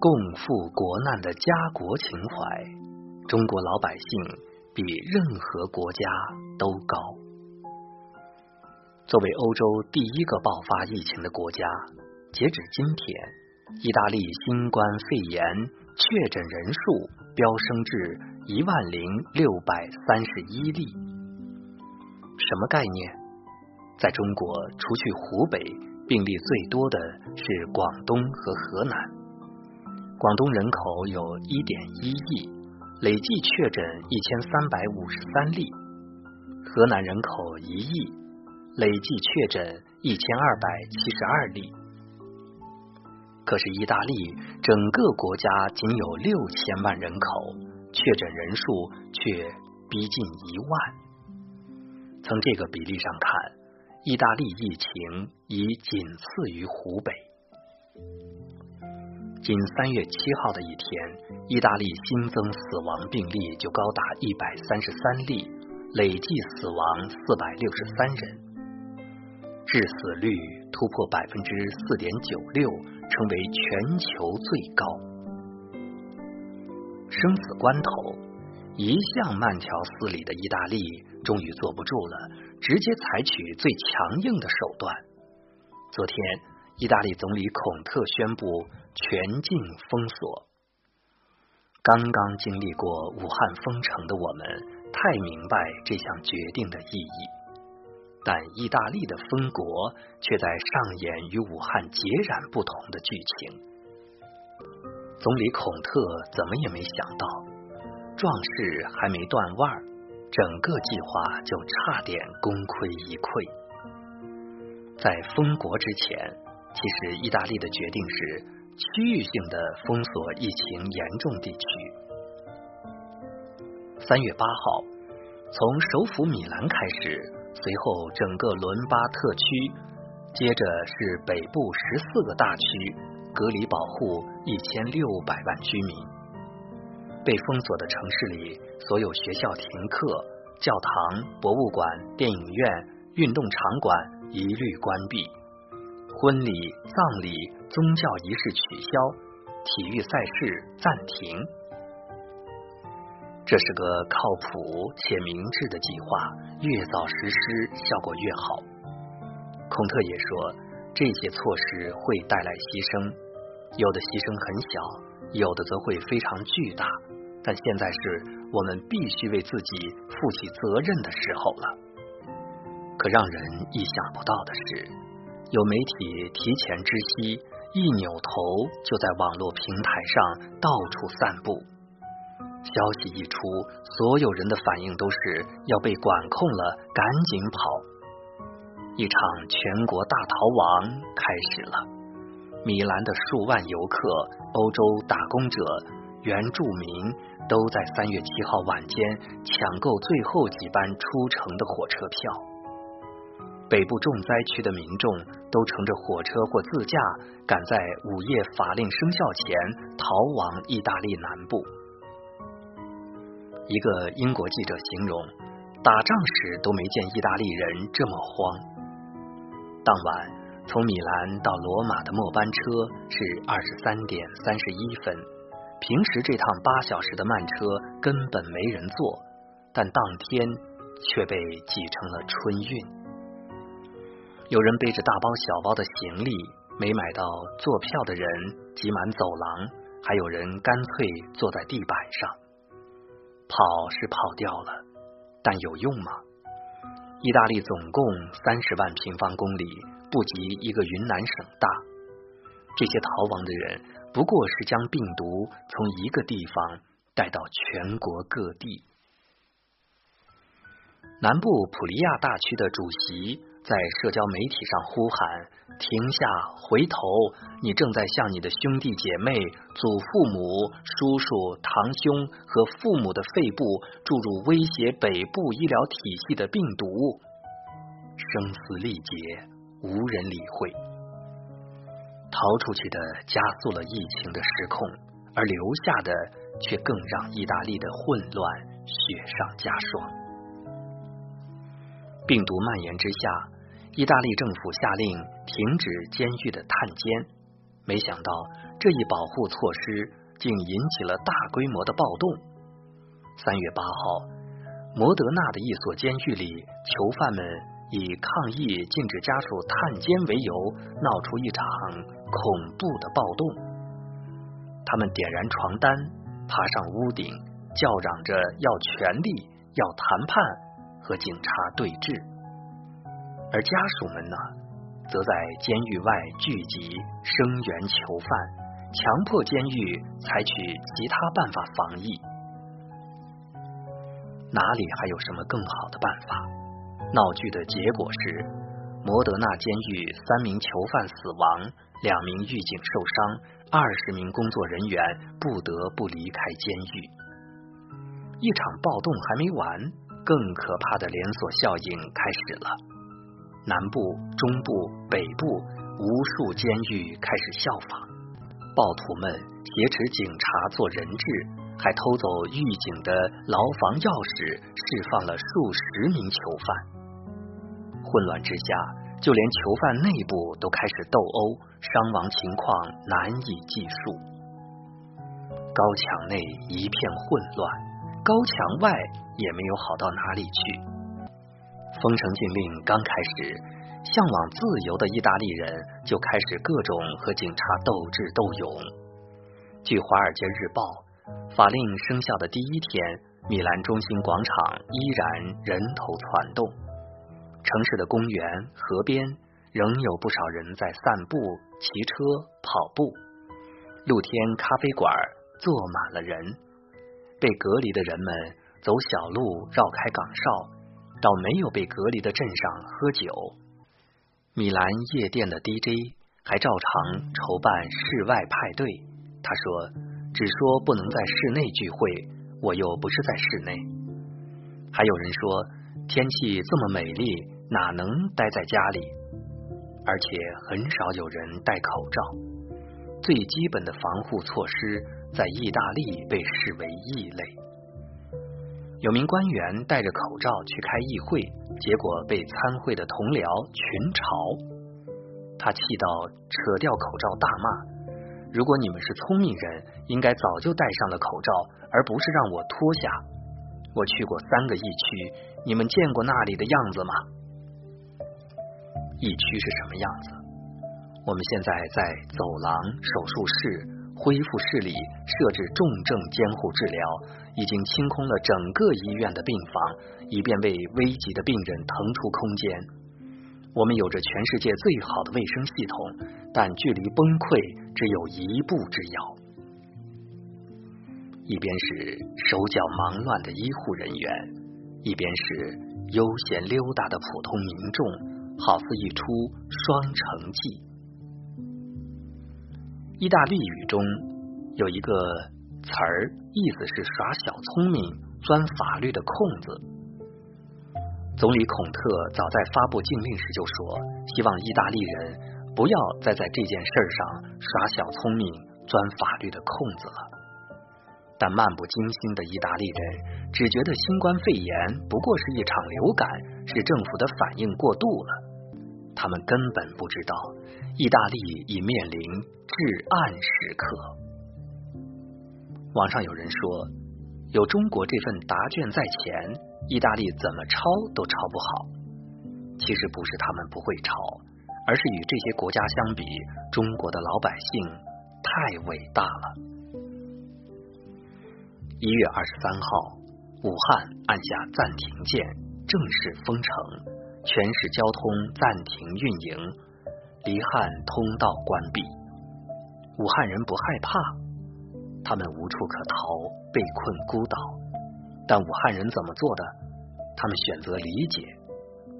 共赴国难的家国情怀，中国老百姓比任何国家都高。作为欧洲第一个爆发疫情的国家，截止今天，意大利新冠肺炎确诊人数飙升至一万零六百三十一例。什么概念？在中国，除去湖北，病例最多的是广东和河南。广东人口有一点一亿，累计确诊一千三百五十三例；河南人口一亿，累计确诊一千二百七十二例。可是意大利整个国家仅有六千万人口，确诊人数却逼近一万。从这个比例上看，意大利疫情已仅次于湖北。仅三月七号的一天，意大利新增死亡病例就高达一百三十三例，累计死亡四百六十三人，致死率突破百分之四点九六，成为全球最高。生死关头，一向慢条斯理的意大利终于坐不住了，直接采取最强硬的手段。昨天，意大利总理孔特宣布。全境封锁。刚刚经历过武汉封城的我们，太明白这项决定的意义。但意大利的封国却在上演与武汉截然不同的剧情。总理孔特怎么也没想到，壮士还没断腕，整个计划就差点功亏一篑。在封国之前，其实意大利的决定是。区域性的封锁疫情严重地区。三月八号，从首府米兰开始，随后整个伦巴特区，接着是北部十四个大区，隔离保护一千六百万居民。被封锁的城市里，所有学校停课，教堂、博物馆、电影院、运动场馆一律关闭。婚礼、葬礼、宗教仪式取消，体育赛事暂停。这是个靠谱且明智的计划，越早实施效果越好。孔特也说，这些措施会带来牺牲，有的牺牲很小，有的则会非常巨大。但现在是我们必须为自己负起责任的时候了。可让人意想不到的是。有媒体提前知悉，一扭头就在网络平台上到处散布。消息一出，所有人的反应都是要被管控了，赶紧跑。一场全国大逃亡开始了。米兰的数万游客、欧洲打工者、原住民都在三月七号晚间抢购最后几班出城的火车票。北部重灾区的民众都乘着火车或自驾，赶在午夜法令生效前逃往意大利南部。一个英国记者形容，打仗时都没见意大利人这么慌。当晚从米兰到罗马的末班车是二十三点三十一分，平时这趟八小时的慢车根本没人坐，但当天却被挤成了春运。有人背着大包小包的行李，没买到坐票的人挤满走廊，还有人干脆坐在地板上。跑是跑掉了，但有用吗？意大利总共三十万平方公里，不及一个云南省大。这些逃亡的人不过是将病毒从一个地方带到全国各地。南部普利亚大区的主席。在社交媒体上呼喊：“停下，回头！你正在向你的兄弟姐妹、祖父母、叔叔、堂兄和父母的肺部注入威胁北部医疗体系的病毒。”声嘶力竭，无人理会。逃出去的加速了疫情的失控，而留下的却更让意大利的混乱雪上加霜。病毒蔓延之下，意大利政府下令停止监狱的探监。没想到这一保护措施竟引起了大规模的暴动。三月八号，摩德纳的一所监狱里，囚犯们以抗议禁止家属探监为由，闹出一场恐怖的暴动。他们点燃床单，爬上屋顶，叫嚷着要权力、要谈判和警察对峙。而家属们呢？则在监狱外聚集，声援囚犯，强迫监狱采取其他办法防疫。哪里还有什么更好的办法？闹剧的结果是，摩德纳监狱三名囚犯死亡，两名狱警受伤，二十名工作人员不得不离开监狱。一场暴动还没完，更可怕的连锁效应开始了。南部、中部、北部，无数监狱开始效仿，暴徒们挟持警察做人质，还偷走狱警的牢房钥匙，释放了数十名囚犯。混乱之下，就连囚犯内部都开始斗殴，伤亡情况难以计数。高墙内一片混乱，高墙外也没有好到哪里去。封城禁令刚开始，向往自由的意大利人就开始各种和警察斗智斗勇。据《华尔街日报》，法令生效的第一天，米兰中心广场依然人头攒动，城市的公园、河边仍有不少人在散步、骑车、跑步，露天咖啡馆坐满了人，被隔离的人们走小路绕开岗哨。到没有被隔离的镇上喝酒，米兰夜店的 DJ 还照常筹办室外派对。他说：“只说不能在室内聚会，我又不是在室内。”还有人说：“天气这么美丽，哪能待在家里？”而且很少有人戴口罩。最基本的防护措施在意大利被视为异类。有名官员戴着口罩去开议会，结果被参会的同僚群嘲。他气到扯掉口罩大骂：“如果你们是聪明人，应该早就戴上了口罩，而不是让我脱下。我去过三个疫区，你们见过那里的样子吗？疫区是什么样子？我们现在在走廊、手术室。”恢复视力设置重症监护治疗，已经清空了整个医院的病房，以便为危急的病人腾出空间。我们有着全世界最好的卫生系统，但距离崩溃只有一步之遥。一边是手脚忙乱的医护人员，一边是悠闲溜达的普通民众，好似一出双城记。意大利语中有一个词儿，意思是耍小聪明、钻法律的空子。总理孔特早在发布禁令时就说，希望意大利人不要再在这件事上耍小聪明、钻法律的空子了。但漫不经心的意大利人只觉得新冠肺炎不过是一场流感，是政府的反应过度了。他们根本不知道，意大利已面临。至暗时刻，网上有人说，有中国这份答卷在前，意大利怎么抄都抄不好。其实不是他们不会抄，而是与这些国家相比，中国的老百姓太伟大了。一月二十三号，武汉按下暂停键，正式封城，全市交通暂停运营，离汉通道关闭。武汉人不害怕，他们无处可逃，被困孤岛。但武汉人怎么做的？他们选择理解。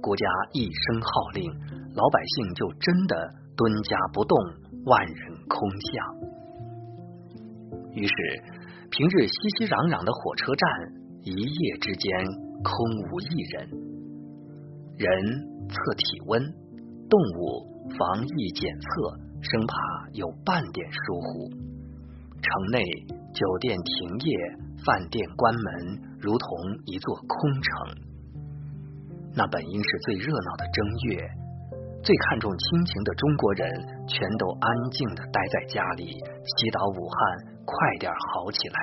国家一声号令，老百姓就真的蹲家不动，万人空巷。于是，平日熙熙攘攘的火车站，一夜之间空无一人。人测体温，动物防疫检测。生怕有半点疏忽，城内酒店停业，饭店关门，如同一座空城。那本应是最热闹的正月，最看重亲情的中国人全都安静的待在家里，祈祷武汉快点好起来。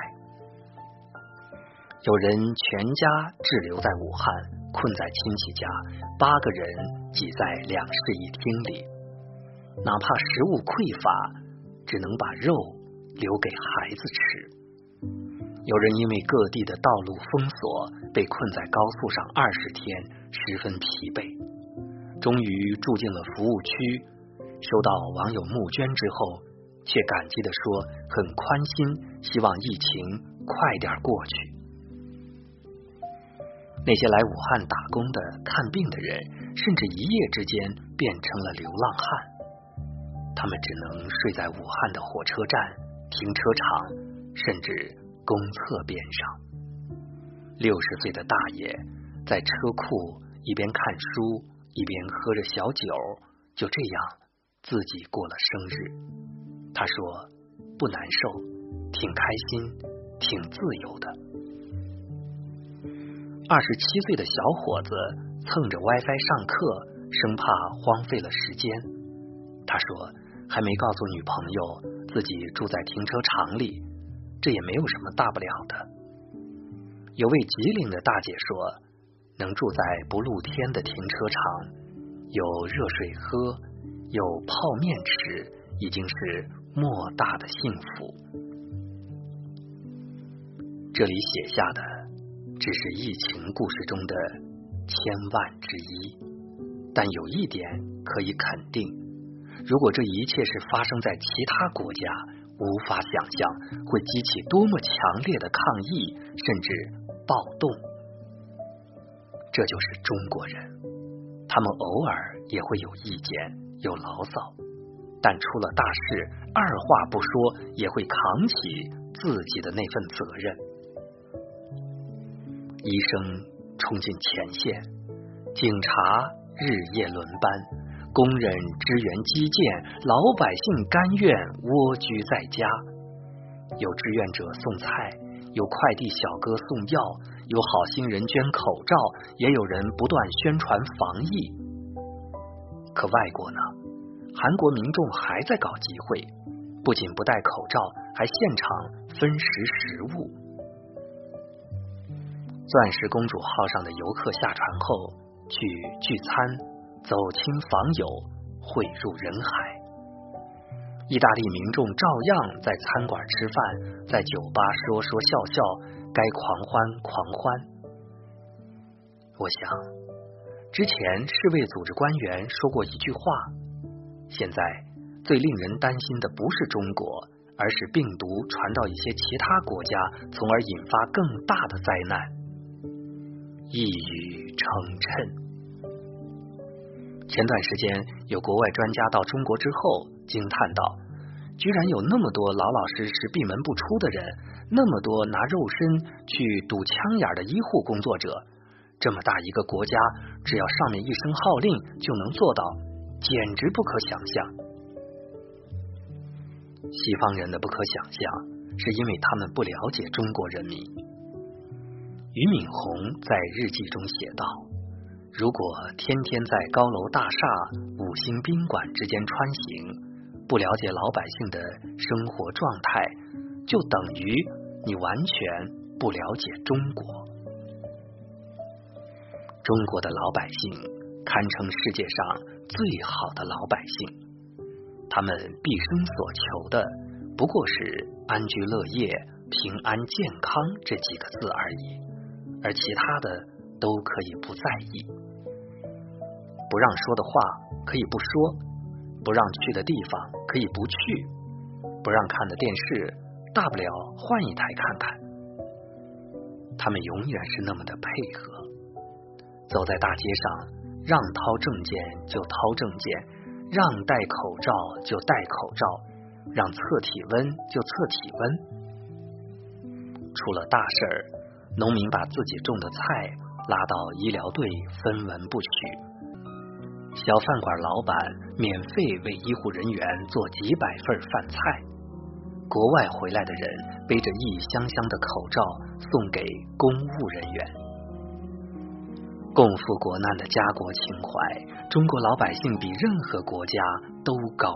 有人全家滞留在武汉，困在亲戚家，八个人挤在两室一厅里，哪怕食物匮乏，只能把肉留给孩子吃。有人因为各地的道路封锁，被困在高速上二十天，十分疲惫。终于住进了服务区，收到网友募捐之后，却感激的说很宽心，希望疫情快点过去。那些来武汉打工的、看病的人，甚至一夜之间变成了流浪汉，他们只能睡在武汉的火车站、停车场，甚至。公厕边上，六十岁的大爷在车库一边看书一边喝着小酒，就这样自己过了生日。他说不难受，挺开心，挺自由的。二十七岁的小伙子蹭着 WiFi 上课，生怕荒废了时间。他说还没告诉女朋友自己住在停车场里。这也没有什么大不了的。有位吉林的大姐说，能住在不露天的停车场，有热水喝，有泡面吃，已经是莫大的幸福。这里写下的只是疫情故事中的千万之一，但有一点可以肯定：如果这一切是发生在其他国家，无法想象会激起多么强烈的抗议，甚至暴动。这就是中国人，他们偶尔也会有意见、有牢骚，但出了大事，二话不说也会扛起自己的那份责任。医生冲进前线，警察日夜轮班。工人支援基建，老百姓甘愿蜗居在家。有志愿者送菜，有快递小哥送药，有好心人捐口罩，也有人不断宣传防疫。可外国呢？韩国民众还在搞集会，不仅不戴口罩，还现场分食食物。钻石公主号上的游客下船后去聚餐。走亲访友，汇入人海。意大利民众照样在餐馆吃饭，在酒吧说说笑笑，该狂欢狂欢。我想，之前世卫组织官员说过一句话：现在最令人担心的不是中国，而是病毒传到一些其他国家，从而引发更大的灾难。一语成谶。前段时间，有国外专家到中国之后惊叹道：“居然有那么多老老实实闭门不出的人，那么多拿肉身去堵枪眼的医护工作者。这么大一个国家，只要上面一声号令就能做到，简直不可想象。”西方人的不可想象，是因为他们不了解中国人民。俞敏洪在日记中写道。如果天天在高楼大厦、五星宾馆之间穿行，不了解老百姓的生活状态，就等于你完全不了解中国。中国的老百姓堪称世界上最好的老百姓，他们毕生所求的不过是安居乐业、平安健康这几个字而已，而其他的都可以不在意。不让说的话可以不说，不让去的地方可以不去，不让看的电视大不了换一台看看。他们永远是那么的配合，走在大街上，让掏证件就掏证件，让戴口罩就戴口罩，让测体温就测体温。出了大事儿，农民把自己种的菜拉到医疗队分文不取。小饭馆老板免费为医护人员做几百份饭菜，国外回来的人背着一箱箱的口罩送给公务人员。共赴国难的家国情怀，中国老百姓比任何国家都高，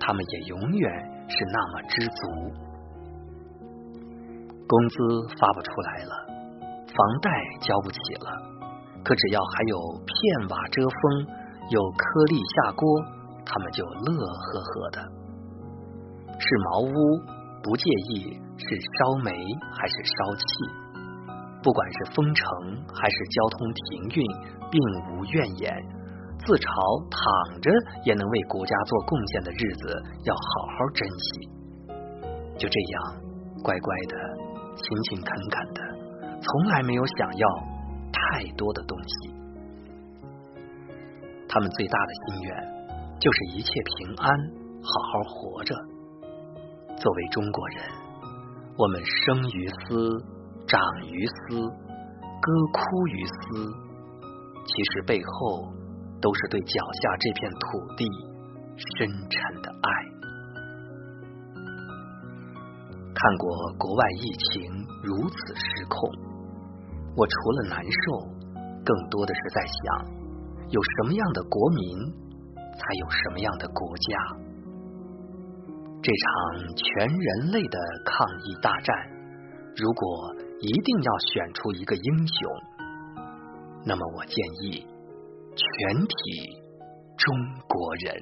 他们也永远是那么知足。工资发不出来了，房贷交不起了，可只要还有片瓦遮风，有颗粒下锅，他们就乐呵呵的。是茅屋，不介意是烧煤还是烧气。不管是封城还是交通停运，并无怨言。自嘲躺着也能为国家做贡献的日子，要好好珍惜。就这样，乖乖的，勤勤恳恳的，从来没有想要太多的东西。他们最大的心愿，就是一切平安，好好活着。作为中国人，我们生于斯。长于斯，歌哭于斯，其实背后都是对脚下这片土地深沉的爱。看过国外疫情如此失控，我除了难受，更多的是在想，有什么样的国民，才有什么样的国家。这场全人类的抗疫大战，如果。一定要选出一个英雄，那么我建议全体中国人。